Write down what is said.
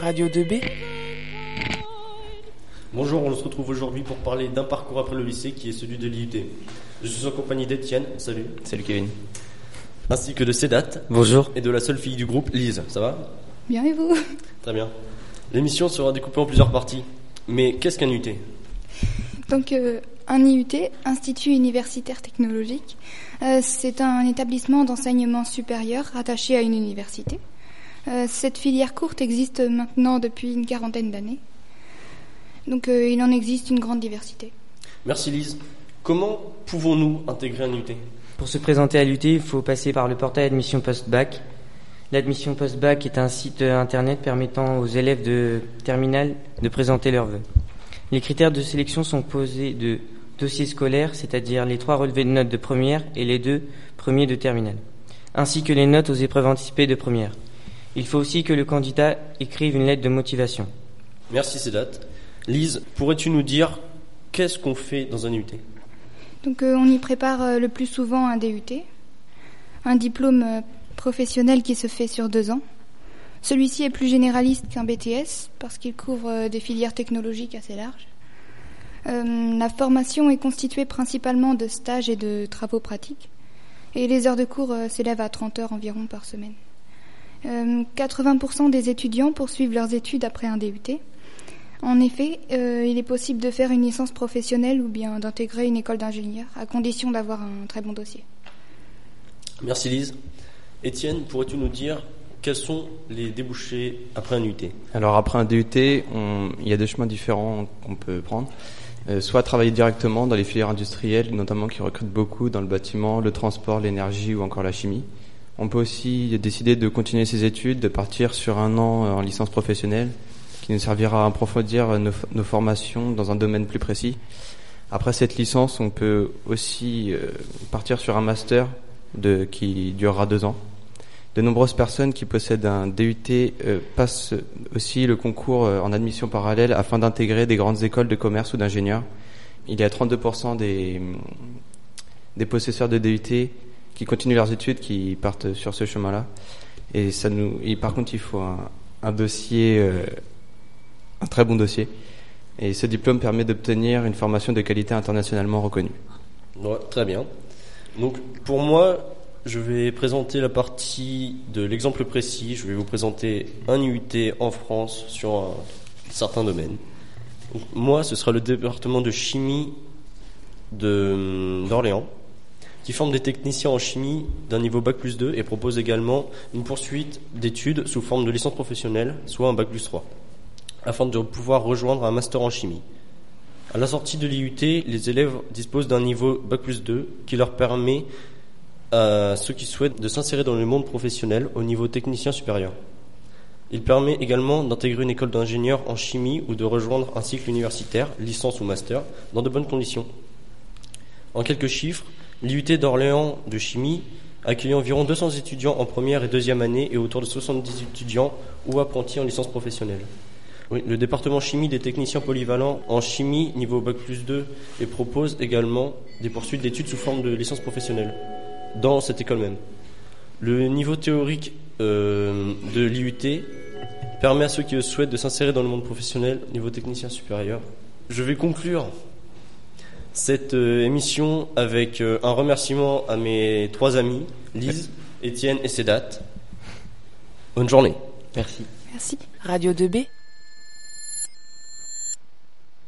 Radio 2B. Bonjour, on se retrouve aujourd'hui pour parler d'un parcours après le lycée qui est celui de l'IUT. Je suis en compagnie d'Etienne, salut, Salut Kevin. ainsi que de Sedat Bonjour. et de la seule fille du groupe, Lise. Ça va? Bien et vous? Très bien. L'émission sera découpée en plusieurs parties. Mais qu'est-ce qu'un UT Donc euh, un IUT, Institut universitaire technologique, euh, c'est un établissement d'enseignement supérieur rattaché à une université. Euh, cette filière courte existe maintenant depuis une quarantaine d'années. Donc euh, il en existe une grande diversité. Merci Lise. Comment pouvons-nous intégrer un UT Pour se présenter à l'UT, il faut passer par le portail admission post-bac. L'admission post-bac est un site internet permettant aux élèves de terminale de présenter leurs vœux. Les critères de sélection sont posés de dossiers scolaires, c'est-à-dire les trois relevés de notes de première et les deux premiers de terminale, ainsi que les notes aux épreuves anticipées de première. Il faut aussi que le candidat écrive une lettre de motivation. Merci Sedat. Lise, pourrais-tu nous dire qu'est-ce qu'on fait dans un UT Donc euh, on y prépare euh, le plus souvent un DUT, un diplôme euh, professionnel qui se fait sur deux ans. Celui-ci est plus généraliste qu'un BTS parce qu'il couvre euh, des filières technologiques assez larges. Euh, la formation est constituée principalement de stages et de travaux pratiques et les heures de cours euh, s'élèvent à 30 heures environ par semaine. Euh, 80% des étudiants poursuivent leurs études après un DUT. En effet, euh, il est possible de faire une licence professionnelle ou bien d'intégrer une école d'ingénieur, à condition d'avoir un très bon dossier. Merci Lise. Étienne, pourrais-tu nous dire quels sont les débouchés après un UT Alors après un DUT, on- il y a deux chemins différents qu'on peut prendre. Euh, soit travailler directement dans les filières industrielles, notamment qui recrutent beaucoup dans le bâtiment, le transport, l'énergie ou encore la chimie. On peut aussi décider de continuer ses études, de partir sur un an euh, en licence professionnelle, qui nous servira à approfondir euh, nos, formations dans un domaine plus précis. Après cette licence, on peut aussi euh, partir sur un master qui durera deux ans. De nombreuses personnes qui possèdent un DUT passent aussi le concours en admission parallèle afin d'intégrer des grandes écoles de commerce ou d'ingénieurs. Il y a 32% des, des possesseurs de DUT qui continuent leurs études qui partent sur ce chemin-là. Et ça nous, et par contre, il faut un, dossier, euh, un très bon dossier. Et ce diplôme permet d'obtenir une formation de qualité internationalement reconnue. Très bien. Donc pour moi, je vais présenter la partie de l'exemple précis. Je vais vous présenter un UT en France sur un certain domaine. Moi, ce sera le département de chimie d'Orléans, qui forme des techniciens en chimie d'un niveau Bac plus 2 et propose également une poursuite d'études sous forme de licence professionnelle, soit un Bac plus 3, afin de pouvoir rejoindre un master en chimie. À la sortie de l'IUT, les élèves disposent d'un niveau Bac plus 2 qui leur permet à ceux qui souhaitent de s'insérer dans le monde professionnel au niveau technicien supérieur. Il permet également d'intégrer une école d'ingénieur en chimie ou de rejoindre un cycle universitaire, licence ou master, dans de bonnes conditions. En quelques chiffres, l'IUT d'Orléans de chimie accueille environ 200 étudiants en première et deuxième année et autour de 70 étudiants ou apprentis en licence professionnelle. Le département chimie des techniciens polyvalents en chimie niveau Bac plus 2 et propose également des poursuites d'études sous forme de licence professionnelle dans cette école même. Le niveau théorique euh, de l'IUT permet à ceux qui souhaitent de s'insérer dans le monde professionnel niveau technicien supérieur. Je vais conclure cette euh, émission avec euh, un remerciement à mes trois amis, Lise, Étienne et Sedat. Bonne journée. Merci. Merci. Radio 2B.